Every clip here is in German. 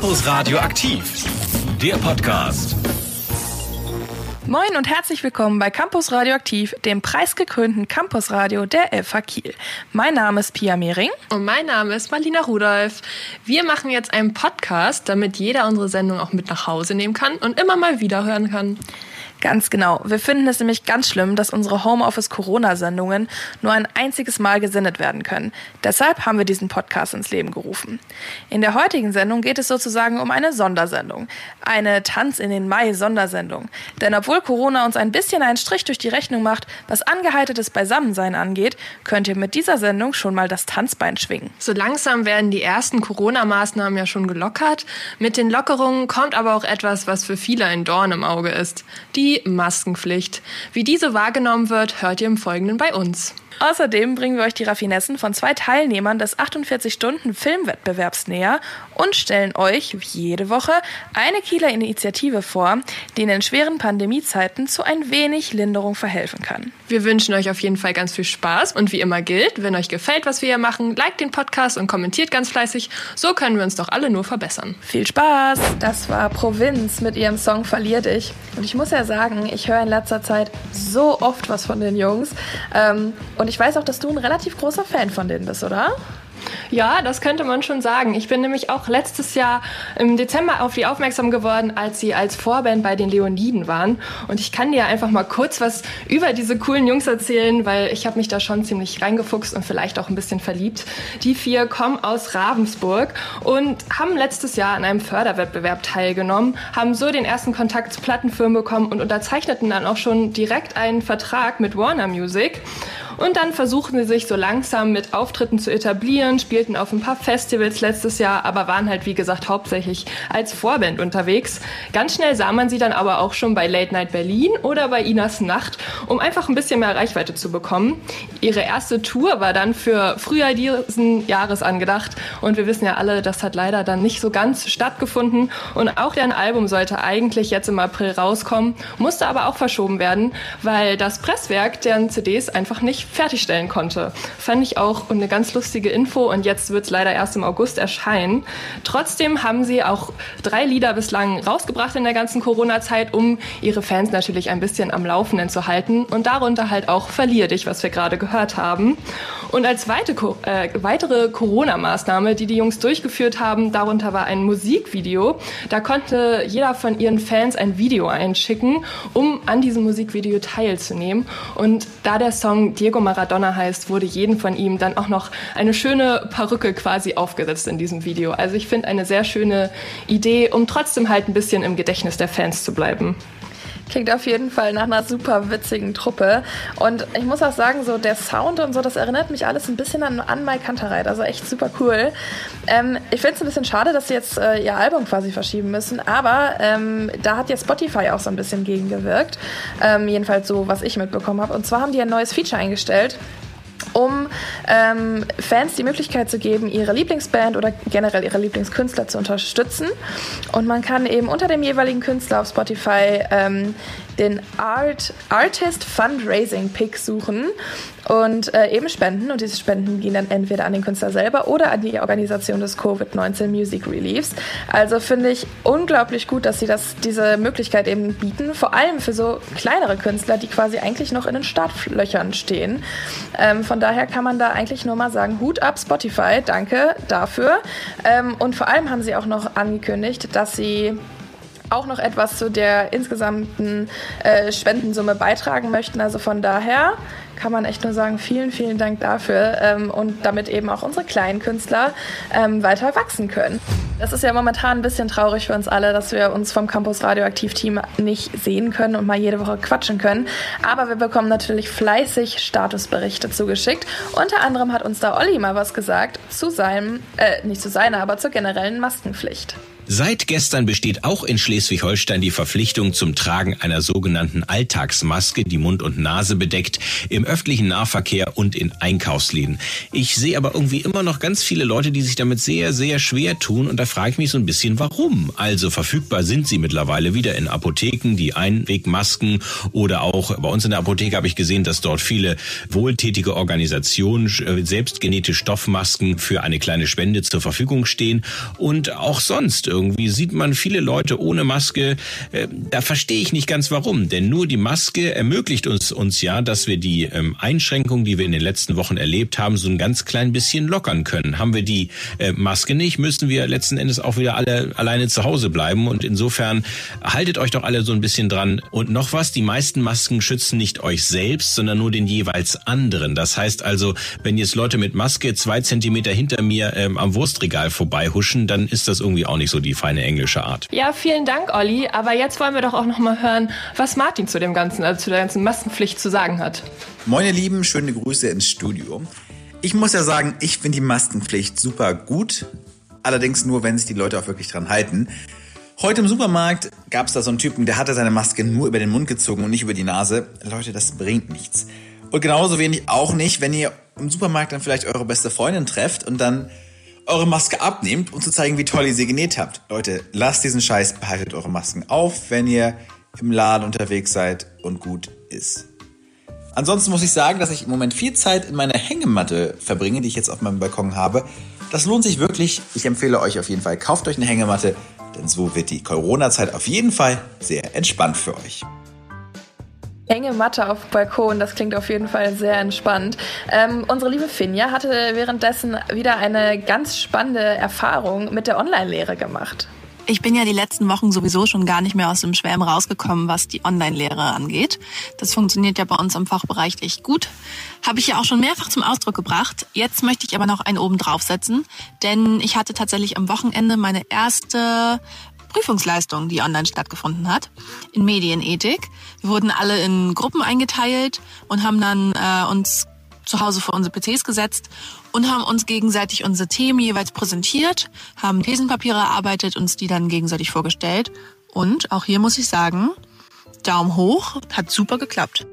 Campus Radio aktiv, der Podcast. Moin und herzlich willkommen bei Campus Radioaktiv, dem preisgekrönten Campusradio der FH Kiel. Mein Name ist Pia Mehring. Und mein Name ist Marlina Rudolph. Wir machen jetzt einen Podcast, damit jeder unsere Sendung auch mit nach Hause nehmen kann und immer mal wieder hören kann. Ganz genau. Wir finden es nämlich ganz schlimm, dass unsere Homeoffice-Corona-Sendungen nur ein einziges Mal gesendet werden können. Deshalb haben wir diesen Podcast ins Leben gerufen. In der heutigen Sendung geht es sozusagen um eine Sondersendung. Eine Tanz in den Mai-Sondersendung. Denn obwohl Corona uns ein bisschen einen Strich durch die Rechnung macht, was angeheitertes Beisammensein angeht, könnt ihr mit dieser Sendung schon mal das Tanzbein schwingen. So langsam werden die ersten Corona-Maßnahmen ja schon gelockert. Mit den Lockerungen kommt aber auch etwas, was für viele ein Dorn im Auge ist. Die die Maskenpflicht. Wie diese wahrgenommen wird, hört ihr im Folgenden bei uns. Außerdem bringen wir euch die Raffinessen von zwei Teilnehmern des 48-Stunden-Filmwettbewerbs näher und stellen euch jede Woche eine Kieler Initiative vor, die in den schweren Pandemiezeiten zu ein wenig Linderung verhelfen kann. Wir wünschen euch auf jeden Fall ganz viel Spaß und wie immer gilt, wenn euch gefällt, was wir hier machen, liked den Podcast und kommentiert ganz fleißig. So können wir uns doch alle nur verbessern. Viel Spaß! Das war Provinz mit ihrem Song Verlier dich. Und ich muss ja sagen, ich höre in letzter Zeit so oft was von den Jungs. Ähm, und ich weiß auch, dass du ein relativ großer Fan von denen bist, oder? Ja, das könnte man schon sagen. Ich bin nämlich auch letztes Jahr im Dezember auf die aufmerksam geworden, als sie als Vorband bei den Leoniden waren. Und ich kann dir einfach mal kurz was über diese coolen Jungs erzählen, weil ich habe mich da schon ziemlich reingefuchst und vielleicht auch ein bisschen verliebt. Die vier kommen aus Ravensburg und haben letztes Jahr an einem Förderwettbewerb teilgenommen, haben so den ersten Kontakt zu Plattenfirmen bekommen und unterzeichneten dann auch schon direkt einen Vertrag mit Warner Music. Und dann versuchten sie sich so langsam mit Auftritten zu etablieren, spielten auf ein paar Festivals letztes Jahr, aber waren halt, wie gesagt, hauptsächlich als Vorband unterwegs. Ganz schnell sah man sie dann aber auch schon bei Late Night Berlin oder bei Inas Nacht, um einfach ein bisschen mehr Reichweite zu bekommen. Ihre erste Tour war dann für Frühjahr diesen Jahres angedacht und wir wissen ja alle, das hat leider dann nicht so ganz stattgefunden und auch deren Album sollte eigentlich jetzt im April rauskommen, musste aber auch verschoben werden, weil das Presswerk deren CDs einfach nicht fertigstellen konnte. Fand ich auch eine ganz lustige Info und jetzt wird es leider erst im August erscheinen. Trotzdem haben sie auch drei Lieder bislang rausgebracht in der ganzen Corona-Zeit, um ihre Fans natürlich ein bisschen am Laufenden zu halten und darunter halt auch Verlier dich, was wir gerade gehört haben. Und als weite, äh, weitere Corona-Maßnahme, die die Jungs durchgeführt haben, darunter war ein Musikvideo. Da konnte jeder von ihren Fans ein Video einschicken, um an diesem Musikvideo teilzunehmen. Und da der Song Diego Maradona heißt, wurde jedem von ihm dann auch noch eine schöne Perücke quasi aufgesetzt in diesem Video. Also ich finde eine sehr schöne Idee, um trotzdem halt ein bisschen im Gedächtnis der Fans zu bleiben. Klingt auf jeden Fall nach einer super witzigen Truppe. Und ich muss auch sagen, so der Sound und so, das erinnert mich alles ein bisschen an, an Mike Kantereit. Also echt super cool. Ähm, ich finde es ein bisschen schade, dass sie jetzt äh, ihr Album quasi verschieben müssen. Aber ähm, da hat ja Spotify auch so ein bisschen gegengewirkt. Ähm, jedenfalls so, was ich mitbekommen habe. Und zwar haben die ein neues Feature eingestellt um ähm, Fans die Möglichkeit zu geben, ihre Lieblingsband oder generell ihre Lieblingskünstler zu unterstützen. Und man kann eben unter dem jeweiligen Künstler auf Spotify ähm, den Art, Artist Fundraising Pick suchen und äh, eben spenden. Und diese Spenden gehen dann entweder an den Künstler selber oder an die Organisation des Covid-19 Music Reliefs. Also finde ich unglaublich gut, dass sie das, diese Möglichkeit eben bieten, vor allem für so kleinere Künstler, die quasi eigentlich noch in den Startlöchern stehen. Ähm, von daher kann man da eigentlich nur mal sagen, Hut ab Spotify, danke dafür. Ähm, und vor allem haben sie auch noch angekündigt, dass sie auch noch etwas zu der insgesamten äh, Spendensumme beitragen möchten. Also von daher kann man echt nur sagen, vielen, vielen Dank dafür ähm, und damit eben auch unsere kleinen Künstler ähm, weiter wachsen können. Das ist ja momentan ein bisschen traurig für uns alle, dass wir uns vom Campus Radioaktiv Team nicht sehen können und mal jede Woche quatschen können. Aber wir bekommen natürlich fleißig Statusberichte zugeschickt. Unter anderem hat uns da Olli mal was gesagt zu seinem, äh, nicht zu seiner, aber zur generellen Maskenpflicht. Seit gestern besteht auch in Schleswig-Holstein die Verpflichtung zum Tragen einer sogenannten Alltagsmaske, die Mund und Nase bedeckt, im öffentlichen Nahverkehr und in Einkaufsläden. Ich sehe aber irgendwie immer noch ganz viele Leute, die sich damit sehr, sehr schwer tun und da frage ich mich so ein bisschen, warum. Also verfügbar sind sie mittlerweile wieder in Apotheken, die Einwegmasken oder auch bei uns in der Apotheke habe ich gesehen, dass dort viele wohltätige Organisationen äh, selbstgenähte Stoffmasken für eine kleine Spende zur Verfügung stehen und auch sonst irgendwie sieht man viele Leute ohne Maske. Äh, da verstehe ich nicht ganz warum, denn nur die Maske ermöglicht uns, uns ja, dass wir die ähm, Einschränkungen, die wir in den letzten Wochen erlebt haben, so ein ganz klein bisschen lockern können. Haben wir die äh, Maske nicht, müssen wir letzten Endes auch wieder alle alleine zu Hause bleiben und insofern haltet euch doch alle so ein bisschen dran. Und noch was, die meisten Masken schützen nicht euch selbst, sondern nur den jeweils anderen. Das heißt also, wenn jetzt Leute mit Maske zwei Zentimeter hinter mir ähm, am Wurstregal vorbeihuschen, dann ist das irgendwie auch nicht so die feine englische Art. Ja, vielen Dank, Olli. Aber jetzt wollen wir doch auch noch mal hören, was Martin zu dem ganzen, also zu der ganzen Maskenpflicht zu sagen hat. Moin ihr Lieben, schöne Grüße ins Studio. Ich muss ja sagen, ich finde die Maskenpflicht super gut. Allerdings nur, wenn sich die Leute auch wirklich dran halten. Heute im Supermarkt gab es da so einen Typen, der hatte seine Maske nur über den Mund gezogen und nicht über die Nase. Leute, das bringt nichts. Und genauso wenig auch nicht, wenn ihr im Supermarkt dann vielleicht eure beste Freundin trefft und dann eure Maske abnehmt, um zu zeigen, wie toll ihr sie genäht habt. Leute, lasst diesen Scheiß, behaltet eure Masken auf, wenn ihr im Laden unterwegs seid und gut ist. Ansonsten muss ich sagen, dass ich im Moment viel Zeit in meiner Hängematte verbringe, die ich jetzt auf meinem Balkon habe. Das lohnt sich wirklich. Ich empfehle euch auf jeden Fall, kauft euch eine Hängematte, denn so wird die Corona-Zeit auf jeden Fall sehr entspannt für euch. Hängematte auf Balkon, das klingt auf jeden Fall sehr entspannt. Ähm, unsere liebe Finja hatte währenddessen wieder eine ganz spannende Erfahrung mit der Online-Lehre gemacht. Ich bin ja die letzten Wochen sowieso schon gar nicht mehr aus dem Schwärm rausgekommen, was die Online-Lehre angeht. Das funktioniert ja bei uns im Fachbereich echt gut. Habe ich ja auch schon mehrfach zum Ausdruck gebracht. Jetzt möchte ich aber noch einen oben draufsetzen, denn ich hatte tatsächlich am Wochenende meine erste Prüfungsleistung, die online stattgefunden hat, in Medienethik. Wir wurden alle in Gruppen eingeteilt und haben dann äh, uns zu Hause vor unsere PCs gesetzt und haben uns gegenseitig unsere Themen jeweils präsentiert, haben Thesenpapiere erarbeitet, uns die dann gegenseitig vorgestellt. Und auch hier muss ich sagen, Daumen hoch, hat super geklappt.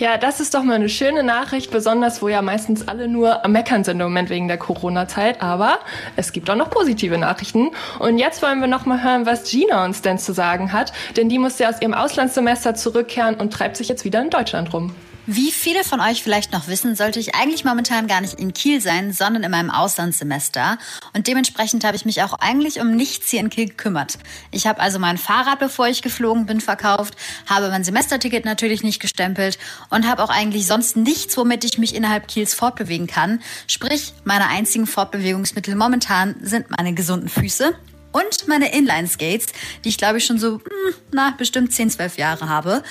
Ja, das ist doch mal eine schöne Nachricht, besonders wo ja meistens alle nur am Meckern sind im Moment wegen der Corona-Zeit. Aber es gibt auch noch positive Nachrichten. Und jetzt wollen wir noch mal hören, was Gina uns denn zu sagen hat. Denn die musste aus ihrem Auslandssemester zurückkehren und treibt sich jetzt wieder in Deutschland rum. Wie viele von euch vielleicht noch wissen, sollte ich eigentlich momentan gar nicht in Kiel sein, sondern in meinem Auslandssemester. Und dementsprechend habe ich mich auch eigentlich um nichts hier in Kiel gekümmert. Ich habe also mein Fahrrad, bevor ich geflogen bin, verkauft, habe mein Semesterticket natürlich nicht gestempelt und habe auch eigentlich sonst nichts, womit ich mich innerhalb Kiels fortbewegen kann. Sprich, meine einzigen Fortbewegungsmittel momentan sind meine gesunden Füße und meine Inline-Skates, die ich glaube ich schon so, hm, na, bestimmt 10, 12 Jahre habe.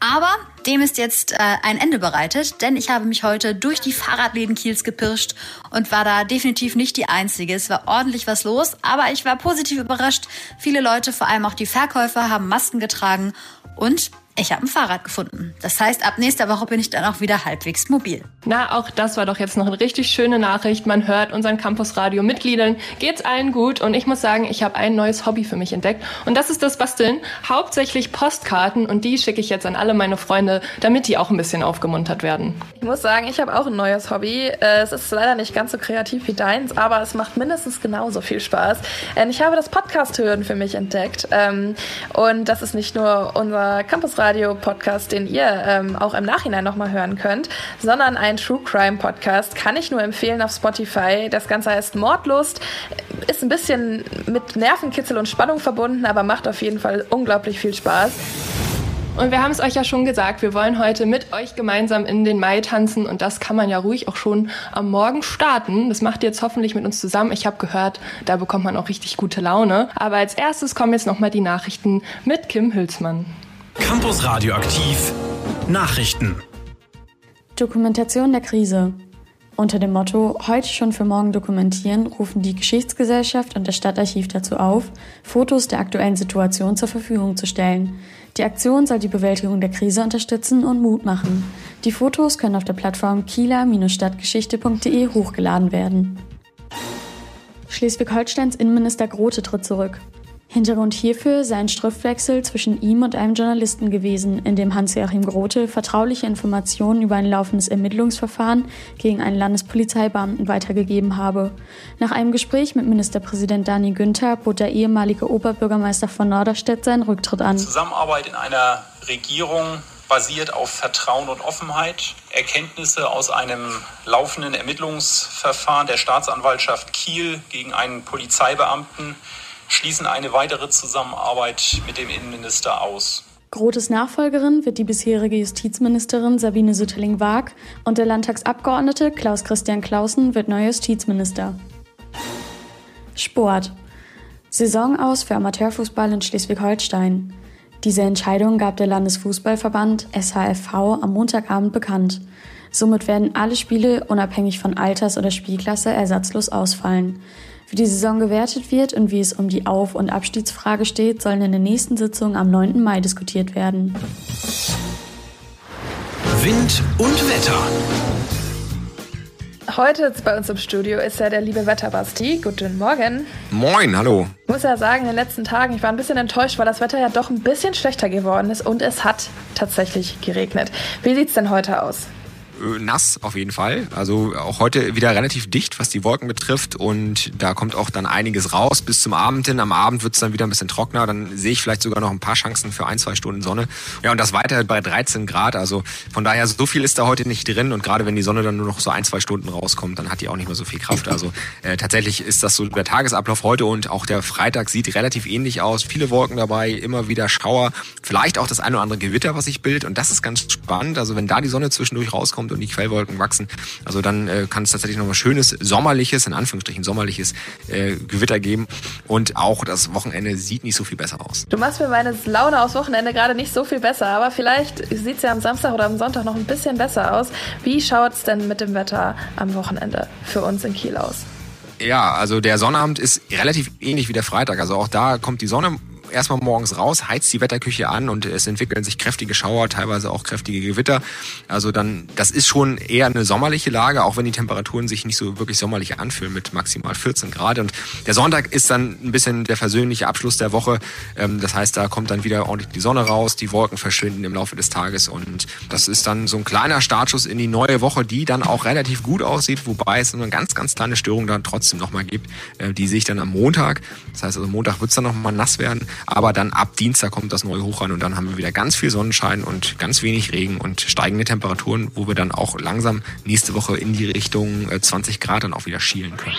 Aber dem ist jetzt äh, ein Ende bereitet, denn ich habe mich heute durch die Fahrradläden Kiels gepirscht und war da definitiv nicht die Einzige. Es war ordentlich was los, aber ich war positiv überrascht. Viele Leute, vor allem auch die Verkäufer, haben Masken getragen und ich habe ein Fahrrad gefunden. Das heißt, ab nächster Woche bin ich dann auch wieder halbwegs mobil. Na, auch das war doch jetzt noch eine richtig schöne Nachricht. Man hört unseren Campus-Radio-Mitgliedern. Geht's allen gut? Und ich muss sagen, ich habe ein neues Hobby für mich entdeckt. Und das ist das Basteln. Hauptsächlich Postkarten. Und die schicke ich jetzt an alle meine Freunde, damit die auch ein bisschen aufgemuntert werden. Ich muss sagen, ich habe auch ein neues Hobby. Äh, es ist leider nicht ganz so kreativ wie deins, aber es macht mindestens genauso viel Spaß. Ich habe das Podcast-Hören für mich entdeckt. Ähm, und das ist nicht nur unser Campus Radio-Podcast, den ihr ähm, auch im Nachhinein nochmal hören könnt, sondern ein True Crime Podcast. Kann ich nur empfehlen auf Spotify. Das Ganze heißt Mordlust. Ist ein bisschen mit Nervenkitzel und Spannung verbunden, aber macht auf jeden Fall unglaublich viel Spaß. Und wir haben es euch ja schon gesagt, wir wollen heute mit euch gemeinsam in den Mai tanzen und das kann man ja ruhig auch schon am Morgen starten. Das macht ihr jetzt hoffentlich mit uns zusammen. Ich habe gehört, da bekommt man auch richtig gute Laune. Aber als erstes kommen jetzt nochmal die Nachrichten mit Kim Hülsmann. Campus Radioaktiv Nachrichten. Dokumentation der Krise. Unter dem Motto Heute schon für morgen dokumentieren rufen die Geschichtsgesellschaft und das Stadtarchiv dazu auf, Fotos der aktuellen Situation zur Verfügung zu stellen. Die Aktion soll die Bewältigung der Krise unterstützen und Mut machen. Die Fotos können auf der Plattform kieler-stadtgeschichte.de hochgeladen werden. Schleswig-Holsteins Innenminister Grote tritt zurück. Hintergrund hierfür sei ein Schriftwechsel zwischen ihm und einem Journalisten gewesen, in dem Hans-Joachim Grote vertrauliche Informationen über ein laufendes Ermittlungsverfahren gegen einen Landespolizeibeamten weitergegeben habe. Nach einem Gespräch mit Ministerpräsident Dani Günther bot der ehemalige Oberbürgermeister von Norderstedt seinen Rücktritt an. Zusammenarbeit in einer Regierung basiert auf Vertrauen und Offenheit. Erkenntnisse aus einem laufenden Ermittlungsverfahren der Staatsanwaltschaft Kiel gegen einen Polizeibeamten schließen eine weitere Zusammenarbeit mit dem Innenminister aus. Grotes Nachfolgerin wird die bisherige Justizministerin Sabine Sütterling-Waag und der Landtagsabgeordnete Klaus-Christian Clausen wird neuer Justizminister. Sport. Saison aus für Amateurfußball in Schleswig-Holstein. Diese Entscheidung gab der Landesfußballverband SHFV am Montagabend bekannt. Somit werden alle Spiele unabhängig von Alters- oder Spielklasse ersatzlos ausfallen. Wie die Saison gewertet wird und wie es um die Auf- und Abstiegsfrage steht, sollen in der nächsten Sitzung am 9. Mai diskutiert werden. Wind und Wetter. Heute bei uns im Studio ist ja der liebe Wetterbasti. Guten Morgen. Moin, hallo. Ich muss ja sagen, in den letzten Tagen, ich war ein bisschen enttäuscht, weil das Wetter ja doch ein bisschen schlechter geworden ist und es hat tatsächlich geregnet. Wie sieht's denn heute aus? Äh, nass auf jeden Fall. Also auch heute wieder relativ dicht, was die Wolken betrifft. Und da kommt auch dann einiges raus bis zum Abend hin. Am Abend wird es dann wieder ein bisschen trockener. Dann sehe ich vielleicht sogar noch ein paar Chancen für ein, zwei Stunden Sonne. Ja, und das weiter bei 13 Grad. Also von daher, so viel ist da heute nicht drin. Und gerade wenn die Sonne dann nur noch so ein, zwei Stunden rauskommt, dann hat die auch nicht mehr so viel Kraft. Also äh, tatsächlich ist das so der Tagesablauf heute und auch der Freitag sieht relativ ähnlich aus. Viele Wolken dabei, immer wieder Schauer. Vielleicht auch das eine oder andere Gewitter, was sich bildet. Und das ist ganz spannend. Also wenn da die Sonne zwischendurch rauskommt und die Quellwolken wachsen, also dann äh, kann es tatsächlich noch mal schönes sommerliches, in Anführungsstrichen sommerliches äh, Gewitter geben. Und auch das Wochenende sieht nicht so viel besser aus. Du machst mir meine Laune aufs Wochenende gerade nicht so viel besser, aber vielleicht sieht es ja am Samstag oder am Sonntag noch ein bisschen besser aus. Wie schaut es denn mit dem Wetter am Wochenende für uns in Kiel aus? Ja, also der Sonnabend ist relativ ähnlich wie der Freitag. Also auch da kommt die Sonne erstmal morgens raus, heizt die Wetterküche an und es entwickeln sich kräftige Schauer, teilweise auch kräftige Gewitter. Also dann, das ist schon eher eine sommerliche Lage, auch wenn die Temperaturen sich nicht so wirklich sommerlich anfühlen mit maximal 14 Grad. Und der Sonntag ist dann ein bisschen der versöhnliche Abschluss der Woche. Ähm, das heißt, da kommt dann wieder ordentlich die Sonne raus, die Wolken verschwinden im Laufe des Tages und das ist dann so ein kleiner Startschuss in die neue Woche, die dann auch relativ gut aussieht, wobei es eine ganz, ganz kleine Störung dann trotzdem nochmal gibt. Äh, die sehe ich dann am Montag. Das heißt, also Montag wird es dann nochmal nass werden. Aber dann ab Dienstag kommt das neue hoch ran und dann haben wir wieder ganz viel Sonnenschein und ganz wenig Regen und steigende Temperaturen, wo wir dann auch langsam nächste Woche in die Richtung 20 äh, Grad dann auch wieder schielen können.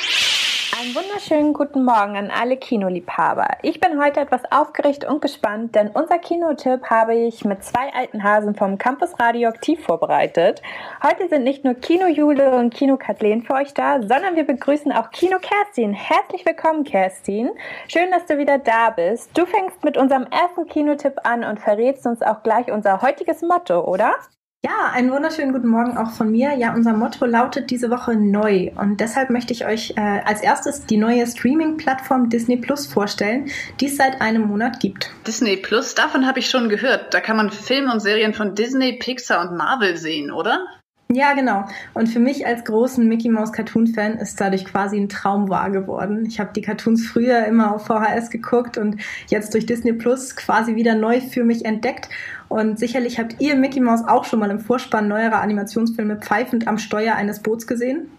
Einen wunderschönen guten Morgen an alle Kinoliebhaber. Ich bin heute etwas aufgeregt und gespannt, denn unser Kinotipp habe ich mit zwei alten Hasen vom Campus Radioaktiv vorbereitet. Heute sind nicht nur Kino Jule und Kino Kathleen für euch da, sondern wir begrüßen auch Kino Kerstin. Herzlich willkommen, Kerstin. Schön, dass du wieder da bist. Du fängst mit unserem ersten Kinotipp an und verrätst uns auch gleich unser heutiges Motto, oder? Ja, einen wunderschönen guten Morgen auch von mir. Ja, unser Motto lautet diese Woche neu und deshalb möchte ich euch äh, als erstes die neue Streaming-Plattform Disney Plus vorstellen, die es seit einem Monat gibt. Disney Plus, davon habe ich schon gehört. Da kann man Filme und Serien von Disney, Pixar und Marvel sehen, oder? Ja, genau. Und für mich als großen Mickey Mouse Cartoon Fan ist dadurch quasi ein Traum wahr geworden. Ich habe die Cartoons früher immer auf VHS geguckt und jetzt durch Disney Plus quasi wieder neu für mich entdeckt. Und sicherlich habt ihr Mickey Mouse auch schon mal im Vorspann neuerer Animationsfilme pfeifend am Steuer eines Boots gesehen.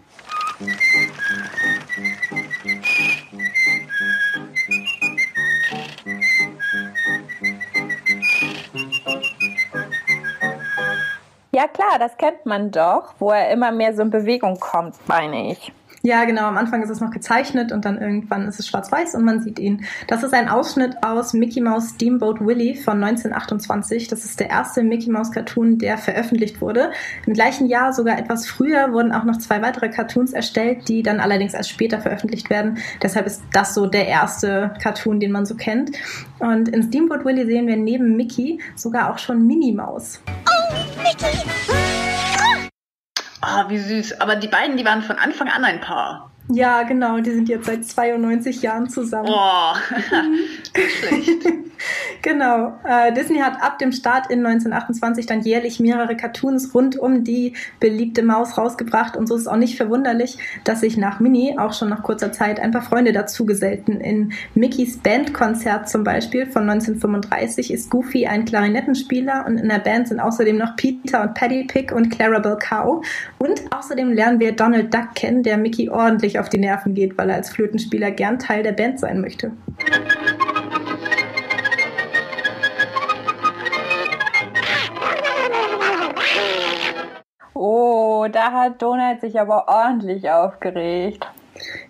Ja klar, das kennt man doch, wo er immer mehr so in Bewegung kommt, meine ich. Ja, genau. Am Anfang ist es noch gezeichnet und dann irgendwann ist es schwarz-weiß und man sieht ihn. Das ist ein Ausschnitt aus Mickey Mouse Steamboat Willie von 1928. Das ist der erste Mickey Mouse Cartoon, der veröffentlicht wurde. Im gleichen Jahr, sogar etwas früher, wurden auch noch zwei weitere Cartoons erstellt, die dann allerdings erst später veröffentlicht werden. Deshalb ist das so der erste Cartoon, den man so kennt. Und in Steamboat Willie sehen wir neben Mickey sogar auch schon Minnie Maus. Oh, Mickey! Ah, wie süß. Aber die beiden, die waren von Anfang an ein Paar. Ja, genau, die sind jetzt seit 92 Jahren zusammen. Oh, schlecht. genau. Äh, Disney hat ab dem Start in 1928 dann jährlich mehrere Cartoons rund um die beliebte Maus rausgebracht und so ist es auch nicht verwunderlich, dass sich nach Minnie auch schon nach kurzer Zeit ein paar Freunde dazu gesellten. In Mickeys Bandkonzert zum Beispiel von 1935 ist Goofy ein Klarinettenspieler und in der Band sind außerdem noch Peter und Paddy Pig und Clarabelle Cow und außerdem lernen wir Donald Duck kennen, der Mickey ordentlich auf die Nerven geht, weil er als Flötenspieler gern Teil der Band sein möchte. Oh, da hat Donald sich aber ordentlich aufgeregt.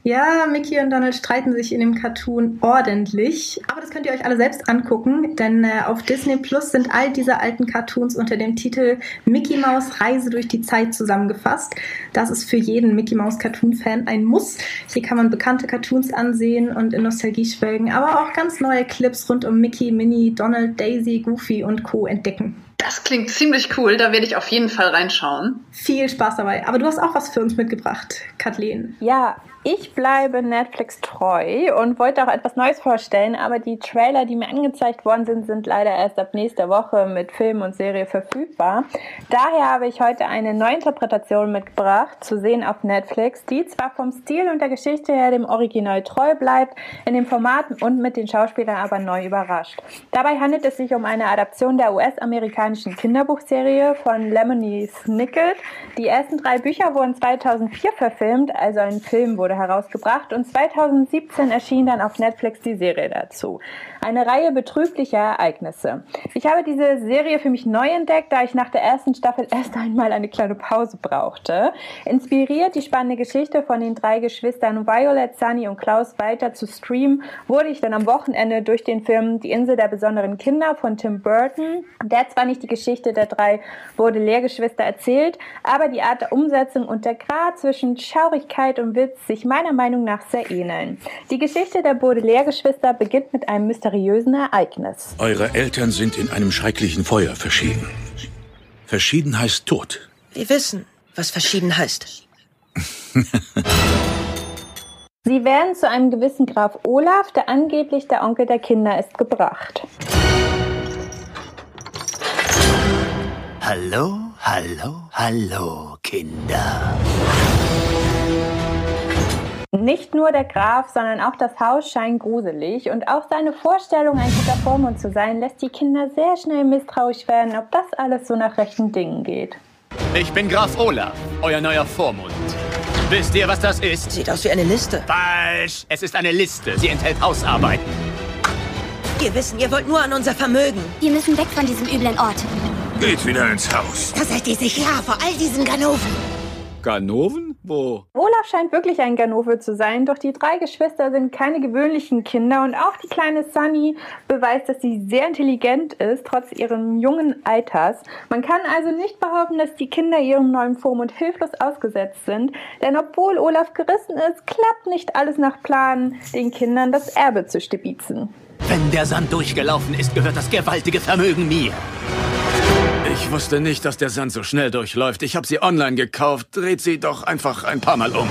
Ja, Mickey und Donald streiten sich in dem Cartoon ordentlich. Aber das könnt ihr euch alle selbst angucken, denn äh, auf Disney Plus sind all diese alten Cartoons unter dem Titel Mickey Mouse Reise durch die Zeit zusammengefasst. Das ist für jeden Mickey Mouse Cartoon-Fan ein Muss. Hier kann man bekannte Cartoons ansehen und in Nostalgie schwelgen, aber auch ganz neue Clips rund um Mickey, Minnie, Donald, Daisy, Goofy und Co. entdecken. Das klingt ziemlich cool, da werde ich auf jeden Fall reinschauen. Viel Spaß dabei. Aber du hast auch was für uns mitgebracht, Kathleen. Ja, ich bleibe Netflix treu und wollte auch etwas Neues vorstellen, aber die Trailer, die mir angezeigt worden sind, sind leider erst ab nächster Woche mit Film und Serie verfügbar. Daher habe ich heute eine Neuinterpretation mitgebracht, zu sehen auf Netflix, die zwar vom Stil und der Geschichte her dem Original treu bleibt, in den Formaten und mit den Schauspielern aber neu überrascht. Dabei handelt es sich um eine Adaption der US-amerikanischen Kinderbuchserie von Lemony Snicket. Die ersten drei Bücher wurden 2004 verfilmt, also ein Film wurde wurde herausgebracht und 2017 erschien dann auf Netflix die Serie dazu. Eine Reihe betrüblicher Ereignisse. Ich habe diese Serie für mich neu entdeckt, da ich nach der ersten Staffel erst einmal eine kleine Pause brauchte. Inspiriert die spannende Geschichte von den drei Geschwistern Violet, Sunny und Klaus weiter zu streamen, wurde ich dann am Wochenende durch den Film Die Insel der besonderen Kinder von Tim Burton, der zwar nicht die Geschichte der drei Baudelaire-Geschwister erzählt, aber die Art der Umsetzung und der Grad zwischen Schaurigkeit und Witz sich meiner Meinung nach sehr ähneln. Die Geschichte der Baudelaire-Geschwister beginnt mit einem mysteriösen Ereignis. Eure Eltern sind in einem schrecklichen Feuer verschieden. Verschieden heißt Tod. Wir wissen, was verschieden heißt. Sie werden zu einem gewissen Graf Olaf, der angeblich der Onkel der Kinder ist, gebracht. Hallo, hallo, hallo, Kinder. Nicht nur der Graf, sondern auch das Haus scheint gruselig und auch seine Vorstellung, ein guter Vormund zu sein, lässt die Kinder sehr schnell misstrauisch werden, ob das alles so nach rechten Dingen geht. Ich bin Graf Olaf, euer neuer Vormund. Wisst ihr, was das ist? Sieht aus wie eine Liste. Falsch! Es ist eine Liste. Sie enthält Hausarbeiten. Wir wissen, ihr wollt nur an unser Vermögen. Wir müssen weg von diesem üblen Ort. Geht wieder ins Haus. Da seid ihr sicher vor all diesen Ganoven. Ganoven? Wo? Olaf scheint wirklich ein Ganove zu sein, doch die drei Geschwister sind keine gewöhnlichen Kinder und auch die kleine Sunny beweist, dass sie sehr intelligent ist, trotz ihrem jungen Alters. Man kann also nicht behaupten, dass die Kinder ihrem neuen Vormund hilflos ausgesetzt sind, denn obwohl Olaf gerissen ist, klappt nicht alles nach Plan, den Kindern das Erbe zu stibitzen. Wenn der Sand durchgelaufen ist, gehört das gewaltige Vermögen mir. Ich wusste nicht, dass der Sand so schnell durchläuft. Ich habe sie online gekauft. Dreht sie doch einfach ein paar Mal um.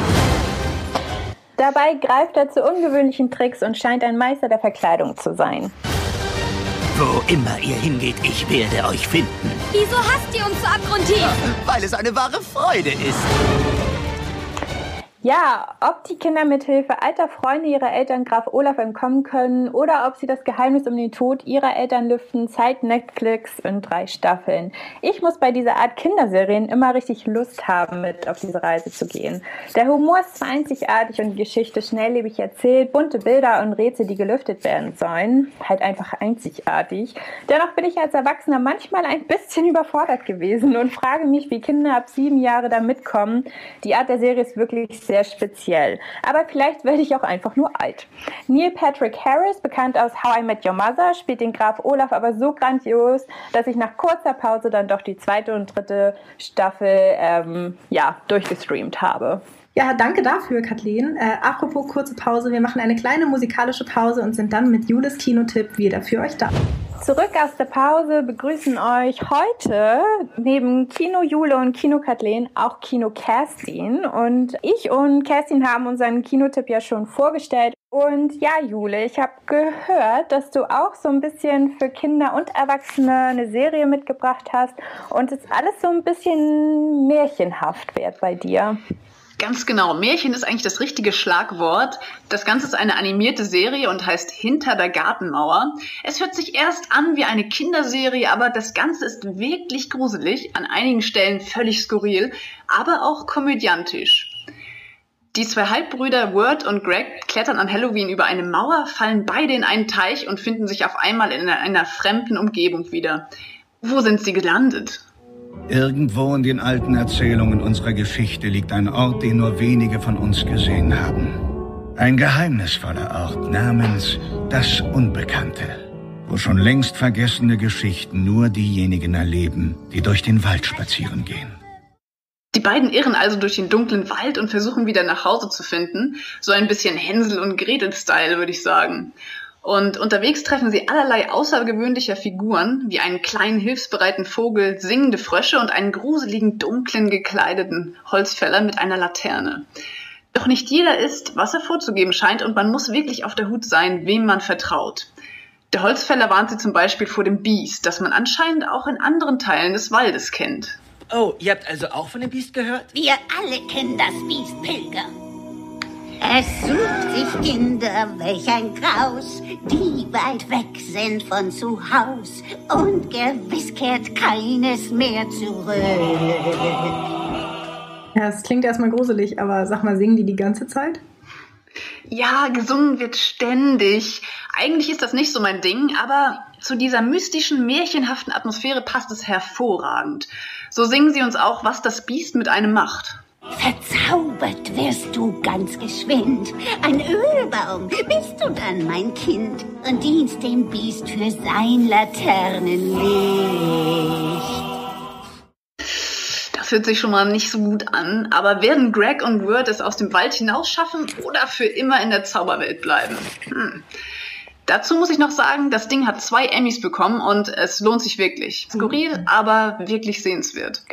Dabei greift er zu ungewöhnlichen Tricks und scheint ein Meister der Verkleidung zu sein. Wo immer ihr hingeht, ich werde euch finden. Wieso hasst ihr uns so abgrundtief? Weil es eine wahre Freude ist. Ja, ob die Kinder mithilfe alter Freunde ihrer Eltern Graf Olaf entkommen können oder ob sie das Geheimnis um den Tod ihrer Eltern lüften, zeigt Netflix in drei Staffeln. Ich muss bei dieser Art Kinderserien immer richtig Lust haben, mit auf diese Reise zu gehen. Der Humor ist zwar einzigartig und die Geschichte schnelllebig erzählt, bunte Bilder und Rätsel, die gelüftet werden sollen, halt einfach einzigartig. Dennoch bin ich als Erwachsener manchmal ein bisschen überfordert gewesen und frage mich, wie Kinder ab sieben Jahre da mitkommen. Die Art der Serie ist wirklich sehr speziell. Aber vielleicht werde ich auch einfach nur alt. Neil Patrick Harris, bekannt aus How I Met Your Mother, spielt den Graf Olaf aber so grandios, dass ich nach kurzer Pause dann doch die zweite und dritte Staffel ähm, ja, durchgestreamt habe. Ja, danke dafür, Kathleen. Äh, apropos kurze Pause, wir machen eine kleine musikalische Pause und sind dann mit Julis Kinotipp wieder für euch da. Zurück aus der Pause begrüßen euch heute neben Kino Jule und Kino Kathleen auch Kino Kerstin. Und ich und Kerstin haben unseren Kinotipp ja schon vorgestellt. Und ja, Jule, ich habe gehört, dass du auch so ein bisschen für Kinder und Erwachsene eine Serie mitgebracht hast und es alles so ein bisschen märchenhaft wird bei dir. Ganz genau. Märchen ist eigentlich das richtige Schlagwort. Das Ganze ist eine animierte Serie und heißt Hinter der Gartenmauer. Es hört sich erst an wie eine Kinderserie, aber das Ganze ist wirklich gruselig, an einigen Stellen völlig skurril, aber auch komödiantisch. Die zwei Halbbrüder Word und Greg klettern an Halloween über eine Mauer, fallen beide in einen Teich und finden sich auf einmal in einer fremden Umgebung wieder. Wo sind sie gelandet? Irgendwo in den alten Erzählungen unserer Geschichte liegt ein Ort, den nur wenige von uns gesehen haben. Ein geheimnisvoller Ort namens Das Unbekannte, wo schon längst vergessene Geschichten nur diejenigen erleben, die durch den Wald spazieren gehen. Die beiden irren also durch den dunklen Wald und versuchen wieder nach Hause zu finden. So ein bisschen Hänsel und Gretel-Style, würde ich sagen. Und unterwegs treffen sie allerlei außergewöhnlicher Figuren, wie einen kleinen hilfsbereiten Vogel, singende Frösche und einen gruseligen, dunklen, gekleideten Holzfäller mit einer Laterne. Doch nicht jeder ist, was er vorzugeben scheint, und man muss wirklich auf der Hut sein, wem man vertraut. Der Holzfäller warnt sie zum Beispiel vor dem Biest, das man anscheinend auch in anderen Teilen des Waldes kennt. Oh, ihr habt also auch von dem Biest gehört? Wir alle kennen das Biest, Pilger. Es sucht sich Kinder, welch ein Graus, die weit weg sind von zu Haus und gewiss kehrt keines mehr zurück. Ja, es klingt erstmal gruselig, aber sag mal, singen die die ganze Zeit? Ja, gesungen wird ständig. Eigentlich ist das nicht so mein Ding, aber zu dieser mystischen, märchenhaften Atmosphäre passt es hervorragend. So singen sie uns auch, was das Biest mit einem macht. Verzaubert wirst du ganz geschwind. Ein Ölbaum bist du dann, mein Kind, und dienst dem Biest für sein Laternenlicht. Das hört sich schon mal nicht so gut an, aber werden Greg und Word es aus dem Wald hinausschaffen oder für immer in der Zauberwelt bleiben? Hm. Dazu muss ich noch sagen, das Ding hat zwei Emmys bekommen und es lohnt sich wirklich. Skurril, aber wirklich sehenswert.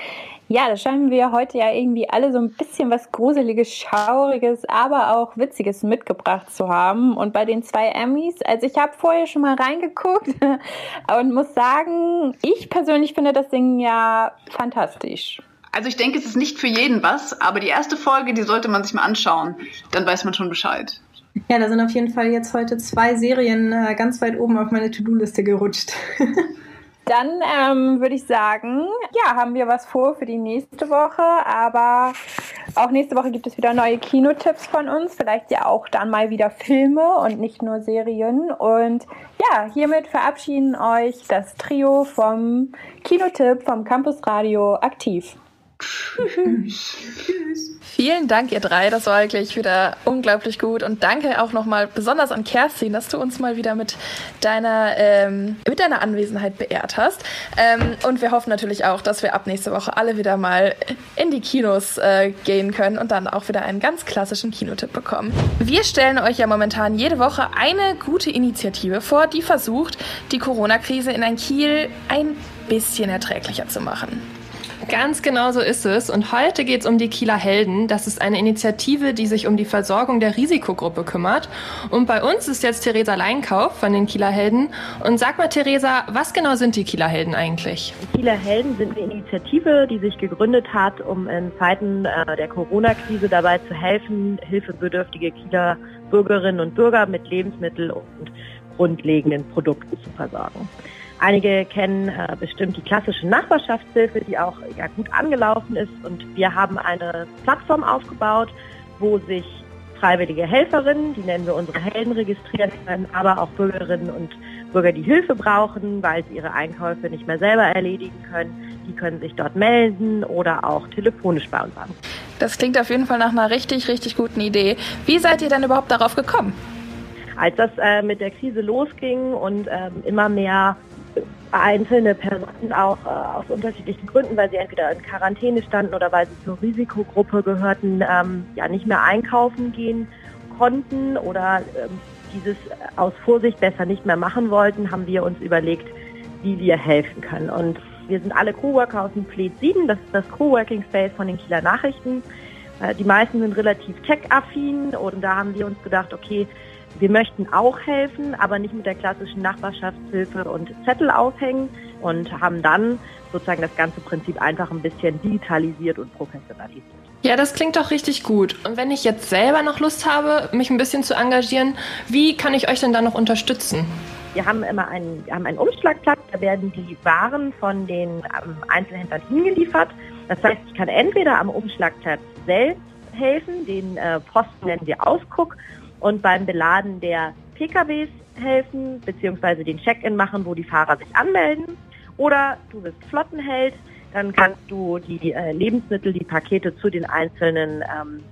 Ja, da scheinen wir heute ja irgendwie alle so ein bisschen was Gruseliges, Schauriges, aber auch Witziges mitgebracht zu haben. Und bei den zwei Emmys, also ich habe vorher schon mal reingeguckt und muss sagen, ich persönlich finde das Ding ja fantastisch. Also ich denke, es ist nicht für jeden was, aber die erste Folge, die sollte man sich mal anschauen. Dann weiß man schon Bescheid. Ja, da sind auf jeden Fall jetzt heute zwei Serien äh, ganz weit oben auf meine To-Do-Liste gerutscht. Dann ähm, würde ich sagen, ja, haben wir was vor für die nächste Woche, aber auch nächste Woche gibt es wieder neue Kinotipps von uns, vielleicht ja auch dann mal wieder Filme und nicht nur Serien. Und ja, hiermit verabschieden euch das Trio vom Kinotipp vom Campus Radio aktiv. Vielen Dank, ihr drei. Das war wirklich wieder unglaublich gut. Und danke auch nochmal besonders an Kerstin, dass du uns mal wieder mit deiner, ähm, mit deiner Anwesenheit beehrt hast. Ähm, und wir hoffen natürlich auch, dass wir ab nächste Woche alle wieder mal in die Kinos äh, gehen können und dann auch wieder einen ganz klassischen Kinotipp bekommen. Wir stellen euch ja momentan jede Woche eine gute Initiative vor, die versucht, die Corona-Krise in ein Kiel ein bisschen erträglicher zu machen. Ganz genau so ist es. Und heute geht es um die Kieler Helden. Das ist eine Initiative, die sich um die Versorgung der Risikogruppe kümmert. Und bei uns ist jetzt Theresa Leinkauf von den Kieler Helden. Und sag mal, Theresa, was genau sind die Kieler Helden eigentlich? Die Kieler Helden sind eine Initiative, die sich gegründet hat, um in Zeiten äh, der Corona-Krise dabei zu helfen, hilfebedürftige Kieler Bürgerinnen und Bürger mit Lebensmitteln und grundlegenden Produkten zu versorgen. Einige kennen äh, bestimmt die klassische Nachbarschaftshilfe, die auch ja, gut angelaufen ist. Und wir haben eine Plattform aufgebaut, wo sich freiwillige Helferinnen, die nennen wir unsere Helden, registrieren können, aber auch Bürgerinnen und Bürger, die Hilfe brauchen, weil sie ihre Einkäufe nicht mehr selber erledigen können, die können sich dort melden oder auch telefonisch bei uns an. Das klingt auf jeden Fall nach einer richtig, richtig guten Idee. Wie seid ihr denn überhaupt darauf gekommen? Als das äh, mit der Krise losging und ähm, immer mehr einzelne Personen auch äh, aus unterschiedlichen Gründen, weil sie entweder in Quarantäne standen oder weil sie zur Risikogruppe gehörten, ähm, ja nicht mehr einkaufen gehen konnten oder ähm, dieses aus Vorsicht besser nicht mehr machen wollten, haben wir uns überlegt, wie wir helfen können. Und wir sind alle Coworker aus dem Fleet 7, das ist das Coworking Space von den Kieler Nachrichten. Äh, die meisten sind relativ tech-affin und da haben wir uns gedacht, okay, wir möchten auch helfen, aber nicht mit der klassischen Nachbarschaftshilfe und Zettel aufhängen und haben dann sozusagen das ganze Prinzip einfach ein bisschen digitalisiert und professionalisiert. Ja, das klingt doch richtig gut. Und wenn ich jetzt selber noch Lust habe, mich ein bisschen zu engagieren, wie kann ich euch denn da noch unterstützen? Wir haben immer einen, haben einen Umschlagplatz, da werden die Waren von den ähm, Einzelhändlern hingeliefert. Das heißt, ich kann entweder am Umschlagplatz selbst helfen, den äh, Posten nennen wir Ausguck, und beim Beladen der PKWs helfen, beziehungsweise den Check-in machen, wo die Fahrer sich anmelden. Oder du bist Flottenheld, dann kannst du die äh, Lebensmittel, die Pakete zu den einzelnen ähm,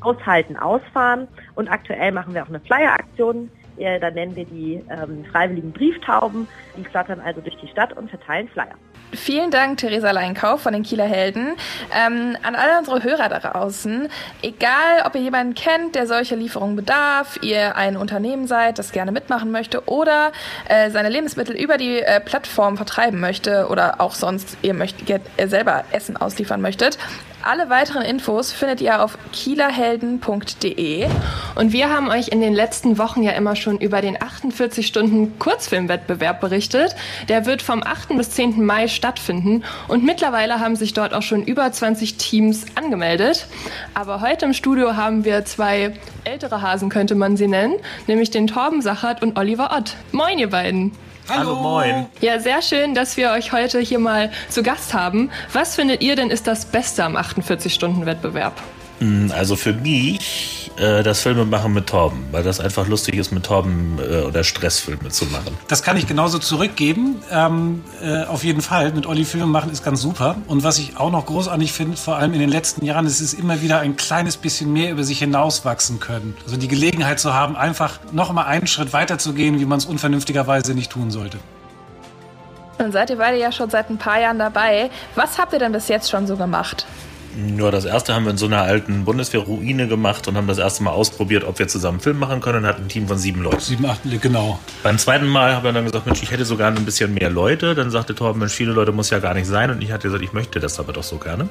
Aushalten ausfahren. Und aktuell machen wir auch eine Flyer-Aktion. Ja, da nennen wir die ähm, freiwilligen Brieftauben. Die flattern also durch die Stadt und verteilen Flyer. Vielen Dank, Theresa Leinkauf von den Kieler Helden. Ähm, an alle unsere Hörer da draußen, egal ob ihr jemanden kennt, der solche Lieferungen bedarf, ihr ein Unternehmen seid, das gerne mitmachen möchte oder äh, seine Lebensmittel über die äh, Plattform vertreiben möchte oder auch sonst ihr, möchtet, ihr selber Essen ausliefern möchtet, alle weiteren Infos findet ihr auf kielerhelden.de. Und wir haben euch in den letzten Wochen ja immer schon über den 48 Stunden Kurzfilmwettbewerb berichtet. Der wird vom 8. bis 10. Mai stattfinden und mittlerweile haben sich dort auch schon über 20 Teams angemeldet. Aber heute im Studio haben wir zwei ältere Hasen, könnte man sie nennen, nämlich den Torben Sachert und Oliver Ott. Moin, ihr beiden. Hallo. moin. Ja, sehr schön, dass wir euch heute hier mal zu Gast haben. Was findet ihr denn ist das Beste am 48-Stunden-Wettbewerb? Hm, also für mich äh, das Filmemachen mit Torben, weil das einfach lustig ist, mit Torben äh, oder Stressfilme zu machen. Das kann ich genauso zurückgeben. Ähm, äh, auf jeden Fall. Mit Olli Filme machen ist ganz super. Und was ich auch noch großartig finde, vor allem in den letzten Jahren, ist es immer wieder ein kleines bisschen mehr über sich hinauswachsen können. Also die Gelegenheit zu haben, einfach noch mal einen Schritt weiter zu gehen, wie man es unvernünftigerweise nicht tun sollte. Dann seid ihr beide ja schon seit ein paar Jahren dabei. Was habt ihr denn bis jetzt schon so gemacht? Ja, das erste haben wir in so einer alten Bundeswehr-Ruine gemacht und haben das erste Mal ausprobiert, ob wir zusammen Film machen können und hatten ein Team von sieben Leuten. Sieben, acht, genau. Beim zweiten Mal haben wir dann gesagt, Mensch, ich hätte sogar ein bisschen mehr Leute. Dann sagte Torben, Mensch, viele Leute muss ja gar nicht sein. Und ich hatte gesagt, ich möchte das aber doch so gerne.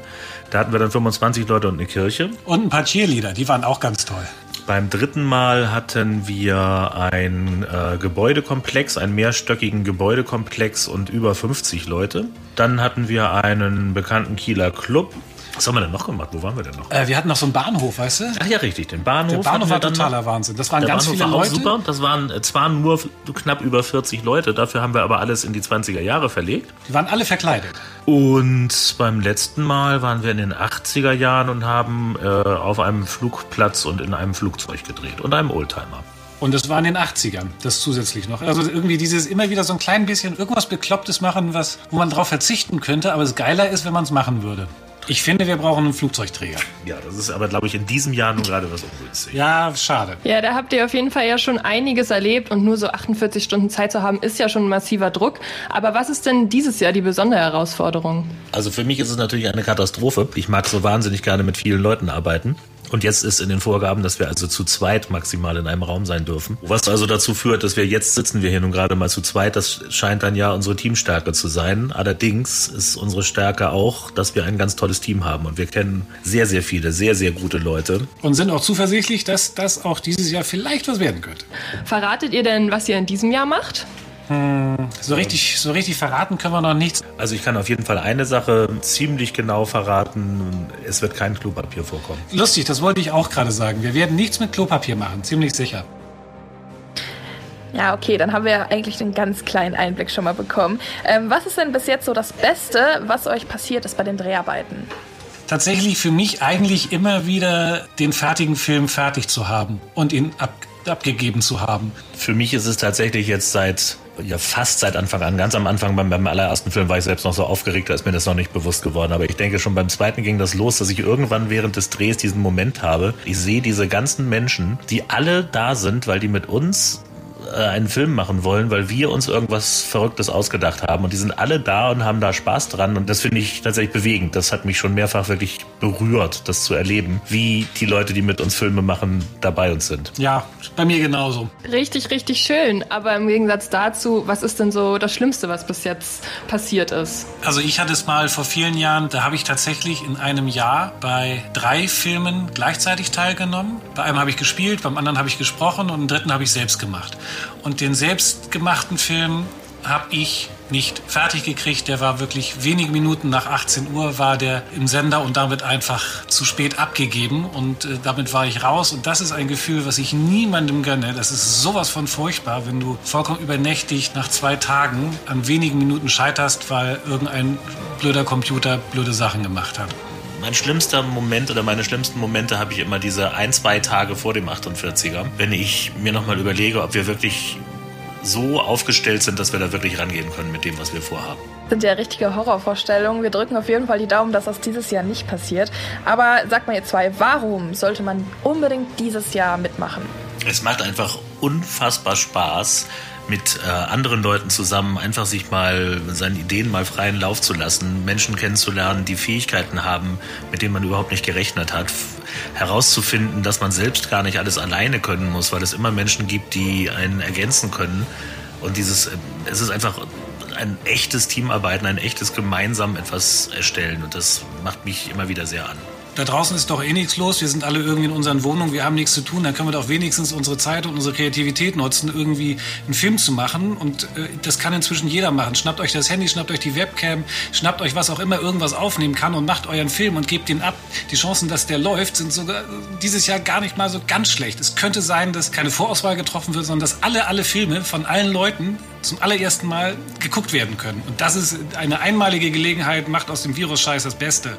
Da hatten wir dann 25 Leute und eine Kirche. Und ein paar Cheerleader, die waren auch ganz toll. Beim dritten Mal hatten wir ein äh, Gebäudekomplex, einen mehrstöckigen Gebäudekomplex und über 50 Leute. Dann hatten wir einen bekannten Kieler Club was haben wir denn noch gemacht? Wo waren wir denn noch? Äh, wir hatten noch so einen Bahnhof, weißt du? Ach ja, richtig, den Bahnhof. Der Bahnhof war totaler Wahnsinn. Das waren der ganz Bahnhof viele war Leute. Super. Das waren äh, zwar nur knapp über 40 Leute, dafür haben wir aber alles in die 20er Jahre verlegt. Die waren alle verkleidet. Und beim letzten Mal waren wir in den 80er Jahren und haben äh, auf einem Flugplatz und in einem Flugzeug gedreht und einem Oldtimer. Und das war in den 80ern, das zusätzlich noch. Also irgendwie dieses immer wieder so ein klein bisschen irgendwas Beklopptes machen, was, wo man drauf verzichten könnte, aber es geiler ist, wenn man es machen würde. Ich finde, wir brauchen einen Flugzeugträger. Ja, das ist aber, glaube ich, in diesem Jahr nur gerade was ungünstig. Ja, schade. Ja, da habt ihr auf jeden Fall ja schon einiges erlebt und nur so 48 Stunden Zeit zu haben, ist ja schon ein massiver Druck. Aber was ist denn dieses Jahr die besondere Herausforderung? Also für mich ist es natürlich eine Katastrophe. Ich mag so wahnsinnig gerne mit vielen Leuten arbeiten. Und jetzt ist in den Vorgaben, dass wir also zu zweit maximal in einem Raum sein dürfen. Was also dazu führt, dass wir jetzt sitzen wir hier nun gerade mal zu zweit. Das scheint dann ja unsere Teamstärke zu sein. Allerdings ist unsere Stärke auch, dass wir ein ganz tolles Team haben. Und wir kennen sehr, sehr viele, sehr, sehr gute Leute. Und sind auch zuversichtlich, dass das auch dieses Jahr vielleicht was werden könnte. Verratet ihr denn, was ihr in diesem Jahr macht? Hm, so richtig, so richtig verraten können wir noch nichts. Also ich kann auf jeden Fall eine Sache ziemlich genau verraten. Es wird kein Klopapier vorkommen. Lustig, das wollte ich auch gerade sagen. Wir werden nichts mit Klopapier machen, ziemlich sicher. Ja, okay, dann haben wir ja eigentlich einen ganz kleinen Einblick schon mal bekommen. Ähm, was ist denn bis jetzt so das Beste, was euch passiert ist bei den Dreharbeiten? Tatsächlich für mich eigentlich immer wieder den fertigen Film fertig zu haben und ihn ab, abgegeben zu haben. Für mich ist es tatsächlich jetzt seit ja fast seit Anfang an. Ganz am Anfang beim, beim allerersten Film war ich selbst noch so aufgeregt, da ist mir das noch nicht bewusst geworden. Aber ich denke schon beim zweiten ging das los, dass ich irgendwann während des Drehs diesen Moment habe. Ich sehe diese ganzen Menschen, die alle da sind, weil die mit uns einen Film machen wollen, weil wir uns irgendwas Verrücktes ausgedacht haben. Und die sind alle da und haben da Spaß dran. Und das finde ich tatsächlich bewegend. Das hat mich schon mehrfach wirklich berührt, das zu erleben, wie die Leute, die mit uns Filme machen, dabei uns sind. Ja, bei mir genauso. Richtig, richtig schön. Aber im Gegensatz dazu, was ist denn so das Schlimmste, was bis jetzt passiert ist? Also ich hatte es mal vor vielen Jahren, da habe ich tatsächlich in einem Jahr bei drei Filmen gleichzeitig teilgenommen. Bei einem habe ich gespielt, beim anderen habe ich gesprochen und im dritten habe ich selbst gemacht. Und den selbstgemachten Film habe ich nicht fertig gekriegt. Der war wirklich wenige Minuten nach 18 Uhr war der im Sender und damit einfach zu spät abgegeben und äh, damit war ich raus und das ist ein Gefühl, was ich niemandem gönne. Das ist sowas von furchtbar, wenn du vollkommen übernächtig nach zwei Tagen an wenigen Minuten scheiterst, weil irgendein blöder Computer blöde Sachen gemacht hat. Mein schlimmster Moment oder meine schlimmsten Momente habe ich immer diese ein, zwei Tage vor dem 48er, wenn ich mir nochmal überlege, ob wir wirklich so aufgestellt sind, dass wir da wirklich rangehen können mit dem, was wir vorhaben. Das sind ja richtige Horrorvorstellungen. Wir drücken auf jeden Fall die Daumen, dass das dieses Jahr nicht passiert. Aber sagt mal ihr zwei, warum sollte man unbedingt dieses Jahr mitmachen? Es macht einfach unfassbar Spaß, mit äh, anderen Leuten zusammen einfach sich mal seinen Ideen mal freien Lauf zu lassen, Menschen kennenzulernen, die Fähigkeiten haben, mit denen man überhaupt nicht gerechnet hat, herauszufinden, dass man selbst gar nicht alles alleine können muss, weil es immer Menschen gibt, die einen ergänzen können. Und dieses, äh, es ist einfach ein echtes Teamarbeiten, ein echtes gemeinsam etwas erstellen. Und das macht mich immer wieder sehr an da draußen ist doch eh nichts los, wir sind alle irgendwie in unseren Wohnungen, wir haben nichts zu tun, dann können wir doch wenigstens unsere Zeit und unsere Kreativität nutzen, irgendwie einen Film zu machen. Und äh, das kann inzwischen jeder machen. Schnappt euch das Handy, schnappt euch die Webcam, schnappt euch was auch immer irgendwas aufnehmen kann und macht euren Film und gebt den ab. Die Chancen, dass der läuft, sind sogar dieses Jahr gar nicht mal so ganz schlecht. Es könnte sein, dass keine Vorauswahl getroffen wird, sondern dass alle, alle Filme von allen Leuten zum allerersten Mal geguckt werden können. Und das ist eine einmalige Gelegenheit, macht aus dem Virus-Scheiß das Beste.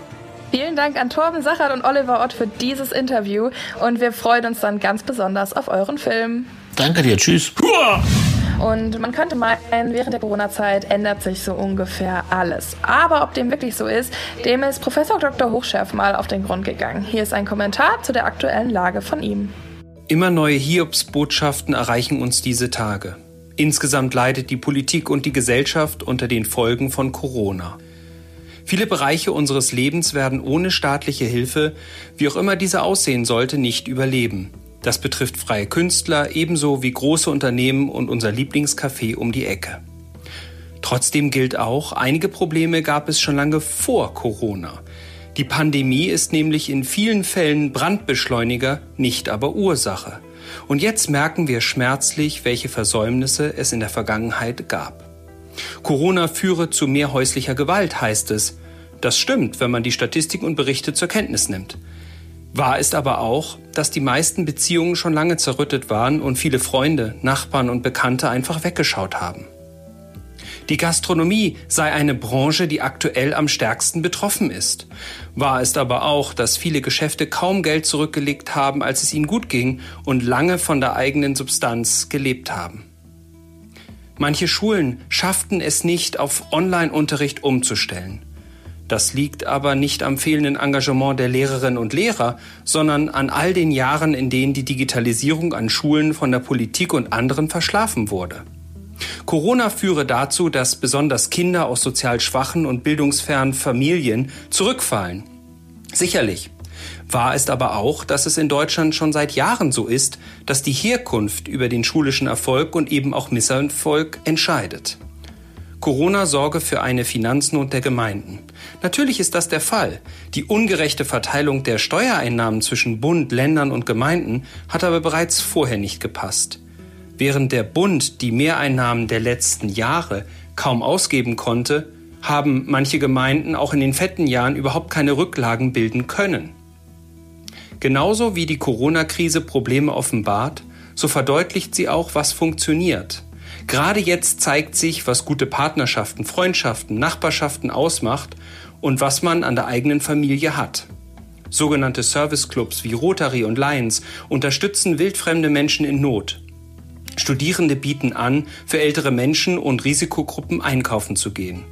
Vielen Dank an Torben Sachert und Oliver Ott für dieses Interview und wir freuen uns dann ganz besonders auf euren Film. Danke dir, tschüss. Und man könnte meinen, während der Corona-Zeit ändert sich so ungefähr alles. Aber ob dem wirklich so ist, dem ist Professor Dr. Hochschärf mal auf den Grund gegangen. Hier ist ein Kommentar zu der aktuellen Lage von ihm. Immer neue Hiobsbotschaften erreichen uns diese Tage. Insgesamt leidet die Politik und die Gesellschaft unter den Folgen von Corona. Viele Bereiche unseres Lebens werden ohne staatliche Hilfe, wie auch immer diese aussehen sollte, nicht überleben. Das betrifft freie Künstler ebenso wie große Unternehmen und unser Lieblingscafé um die Ecke. Trotzdem gilt auch, einige Probleme gab es schon lange vor Corona. Die Pandemie ist nämlich in vielen Fällen Brandbeschleuniger, nicht aber Ursache. Und jetzt merken wir schmerzlich, welche Versäumnisse es in der Vergangenheit gab. Corona führe zu mehr häuslicher Gewalt, heißt es. Das stimmt, wenn man die Statistiken und Berichte zur Kenntnis nimmt. Wahr ist aber auch, dass die meisten Beziehungen schon lange zerrüttet waren und viele Freunde, Nachbarn und Bekannte einfach weggeschaut haben. Die Gastronomie sei eine Branche, die aktuell am stärksten betroffen ist. Wahr ist aber auch, dass viele Geschäfte kaum Geld zurückgelegt haben, als es ihnen gut ging und lange von der eigenen Substanz gelebt haben. Manche Schulen schafften es nicht, auf Online-Unterricht umzustellen. Das liegt aber nicht am fehlenden Engagement der Lehrerinnen und Lehrer, sondern an all den Jahren, in denen die Digitalisierung an Schulen von der Politik und anderen verschlafen wurde. Corona führe dazu, dass besonders Kinder aus sozial schwachen und bildungsfernen Familien zurückfallen. Sicherlich, Wahr ist aber auch, dass es in Deutschland schon seit Jahren so ist, dass die Herkunft über den schulischen Erfolg und eben auch Misserfolg entscheidet. Corona sorge für eine Finanznot der Gemeinden. Natürlich ist das der Fall. Die ungerechte Verteilung der Steuereinnahmen zwischen Bund, Ländern und Gemeinden hat aber bereits vorher nicht gepasst. Während der Bund die Mehreinnahmen der letzten Jahre kaum ausgeben konnte, haben manche Gemeinden auch in den fetten Jahren überhaupt keine Rücklagen bilden können. Genauso wie die Corona-Krise Probleme offenbart, so verdeutlicht sie auch, was funktioniert. Gerade jetzt zeigt sich, was gute Partnerschaften, Freundschaften, Nachbarschaften ausmacht und was man an der eigenen Familie hat. Sogenannte Serviceclubs wie Rotary und Lions unterstützen wildfremde Menschen in Not. Studierende bieten an, für ältere Menschen und Risikogruppen einkaufen zu gehen.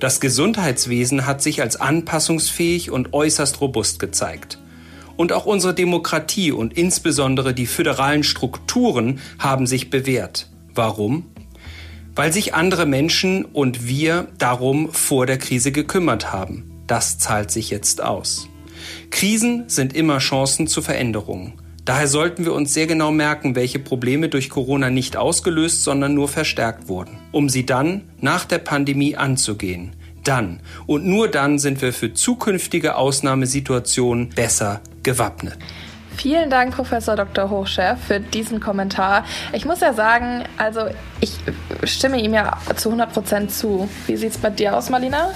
Das Gesundheitswesen hat sich als anpassungsfähig und äußerst robust gezeigt. Und auch unsere Demokratie und insbesondere die föderalen Strukturen haben sich bewährt. Warum? Weil sich andere Menschen und wir darum vor der Krise gekümmert haben. Das zahlt sich jetzt aus. Krisen sind immer Chancen zu Veränderungen. Daher sollten wir uns sehr genau merken, welche Probleme durch Corona nicht ausgelöst, sondern nur verstärkt wurden, um sie dann nach der Pandemie anzugehen. Dann und nur dann sind wir für zukünftige Ausnahmesituationen besser gewappnet. Vielen Dank, Professor Dr. Hochchef, für diesen Kommentar. Ich muss ja sagen, also ich stimme ihm ja zu 100 Prozent zu. Wie sieht es bei dir aus, Marlina?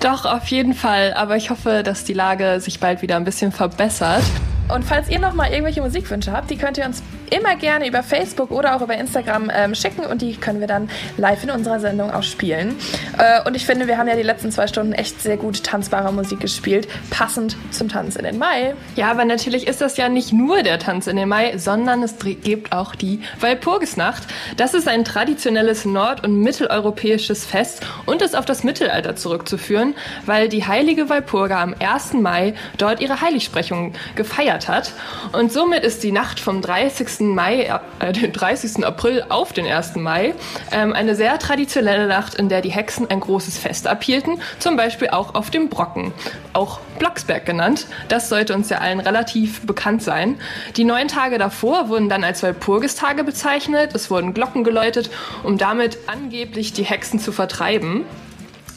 Doch, auf jeden Fall. Aber ich hoffe, dass die Lage sich bald wieder ein bisschen verbessert. Und falls ihr noch mal irgendwelche Musikwünsche habt, die könnt ihr uns immer gerne über Facebook oder auch über Instagram ähm, schicken und die können wir dann live in unserer Sendung auch spielen. Äh, und ich finde, wir haben ja die letzten zwei Stunden echt sehr gut tanzbare Musik gespielt, passend zum Tanz in den Mai. Ja, aber natürlich ist das ja nicht nur der Tanz in den Mai, sondern es gibt auch die Walpurgisnacht. Das ist ein traditionelles nord- und mitteleuropäisches Fest und ist auf das Mittelalter zurückzuführen, weil die heilige Walpurga am 1. Mai dort ihre Heiligsprechung gefeiert hat. Und somit ist die Nacht vom 30. Mai, äh, den 30. April auf den 1. Mai ähm, eine sehr traditionelle Nacht, in der die Hexen ein großes Fest abhielten, zum Beispiel auch auf dem Brocken, auch Blocksberg genannt. Das sollte uns ja allen relativ bekannt sein. Die neun Tage davor wurden dann als Walpurgistage bezeichnet. Es wurden Glocken geläutet, um damit angeblich die Hexen zu vertreiben.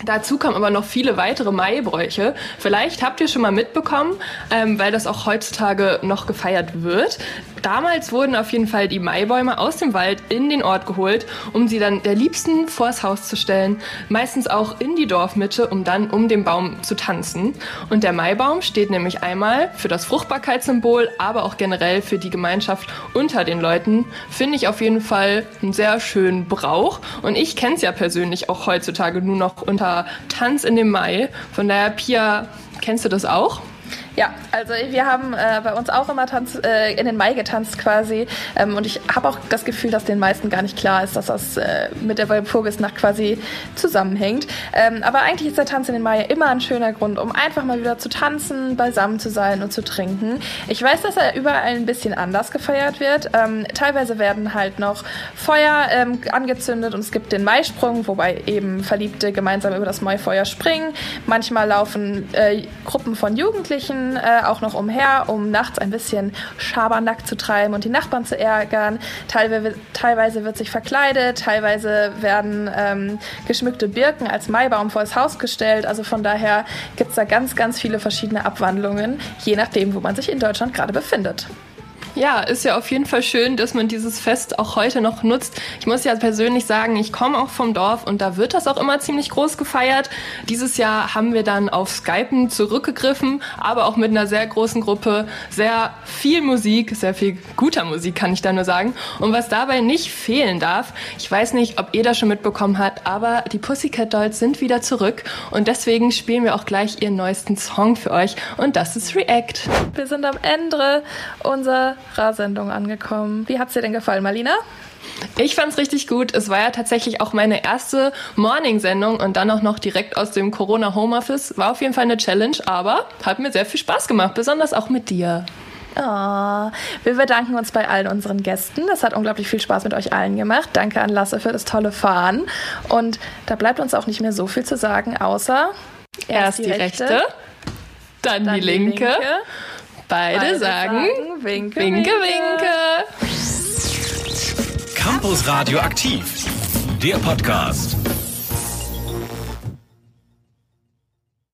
Dazu kommen aber noch viele weitere Maibräuche. Vielleicht habt ihr schon mal mitbekommen, ähm, weil das auch heutzutage noch gefeiert wird. Damals wurden auf jeden Fall die Maibäume aus dem Wald in den Ort geholt, um sie dann der Liebsten vors Haus zu stellen, meistens auch in die Dorfmitte, um dann um den Baum zu tanzen. Und der Maibaum steht nämlich einmal für das Fruchtbarkeitssymbol, aber auch generell für die Gemeinschaft unter den Leuten. Finde ich auf jeden Fall einen sehr schönen Brauch. Und ich kenne es ja persönlich auch heutzutage nur noch unter Tanz in dem Mai. Von daher, Pia, kennst du das auch? Ja, also wir haben äh, bei uns auch immer Tanz, äh, in den Mai getanzt quasi. Ähm, und ich habe auch das Gefühl, dass den meisten gar nicht klar ist, dass das äh, mit der Walpurgisnacht quasi zusammenhängt. Ähm, aber eigentlich ist der Tanz in den Mai immer ein schöner Grund, um einfach mal wieder zu tanzen, beisammen zu sein und zu trinken. Ich weiß, dass er überall ein bisschen anders gefeiert wird. Ähm, teilweise werden halt noch Feuer ähm, angezündet und es gibt den Maisprung, wobei eben Verliebte gemeinsam über das Maifeuer springen. Manchmal laufen äh, Gruppen von Jugendlichen äh, auch noch umher, um nachts ein bisschen Schabernack zu treiben und die Nachbarn zu ärgern. Teilweise, teilweise wird sich verkleidet, teilweise werden ähm, geschmückte Birken als Maibaum vor das Haus gestellt. Also von daher gibt es da ganz, ganz viele verschiedene Abwandlungen, je nachdem, wo man sich in Deutschland gerade befindet. Ja, ist ja auf jeden Fall schön, dass man dieses Fest auch heute noch nutzt. Ich muss ja persönlich sagen, ich komme auch vom Dorf und da wird das auch immer ziemlich groß gefeiert. Dieses Jahr haben wir dann auf Skypen zurückgegriffen, aber auch mit einer sehr großen Gruppe, sehr viel Musik, sehr viel guter Musik, kann ich da nur sagen. Und was dabei nicht fehlen darf, ich weiß nicht, ob ihr das schon mitbekommen habt, aber die Pussycat Dolls sind wieder zurück und deswegen spielen wir auch gleich ihren neuesten Song für euch und das ist React. Wir sind am Ende unserer Sendung angekommen. Wie hat's dir denn gefallen, Marlina? Ich fand's richtig gut. Es war ja tatsächlich auch meine erste Morning-Sendung und dann auch noch direkt aus dem Corona Homeoffice. War auf jeden Fall eine Challenge, aber hat mir sehr viel Spaß gemacht, besonders auch mit dir. Oh, wir bedanken uns bei allen unseren Gästen. Das hat unglaublich viel Spaß mit euch allen gemacht. Danke an Lasse für das tolle Fahren. Und da bleibt uns auch nicht mehr so viel zu sagen, außer erst, erst die, die rechte, rechte, dann, dann die linke. Die linke Beide, Beide sagen, sagen winke, winke, winke. Campus Radio aktiv, der Podcast.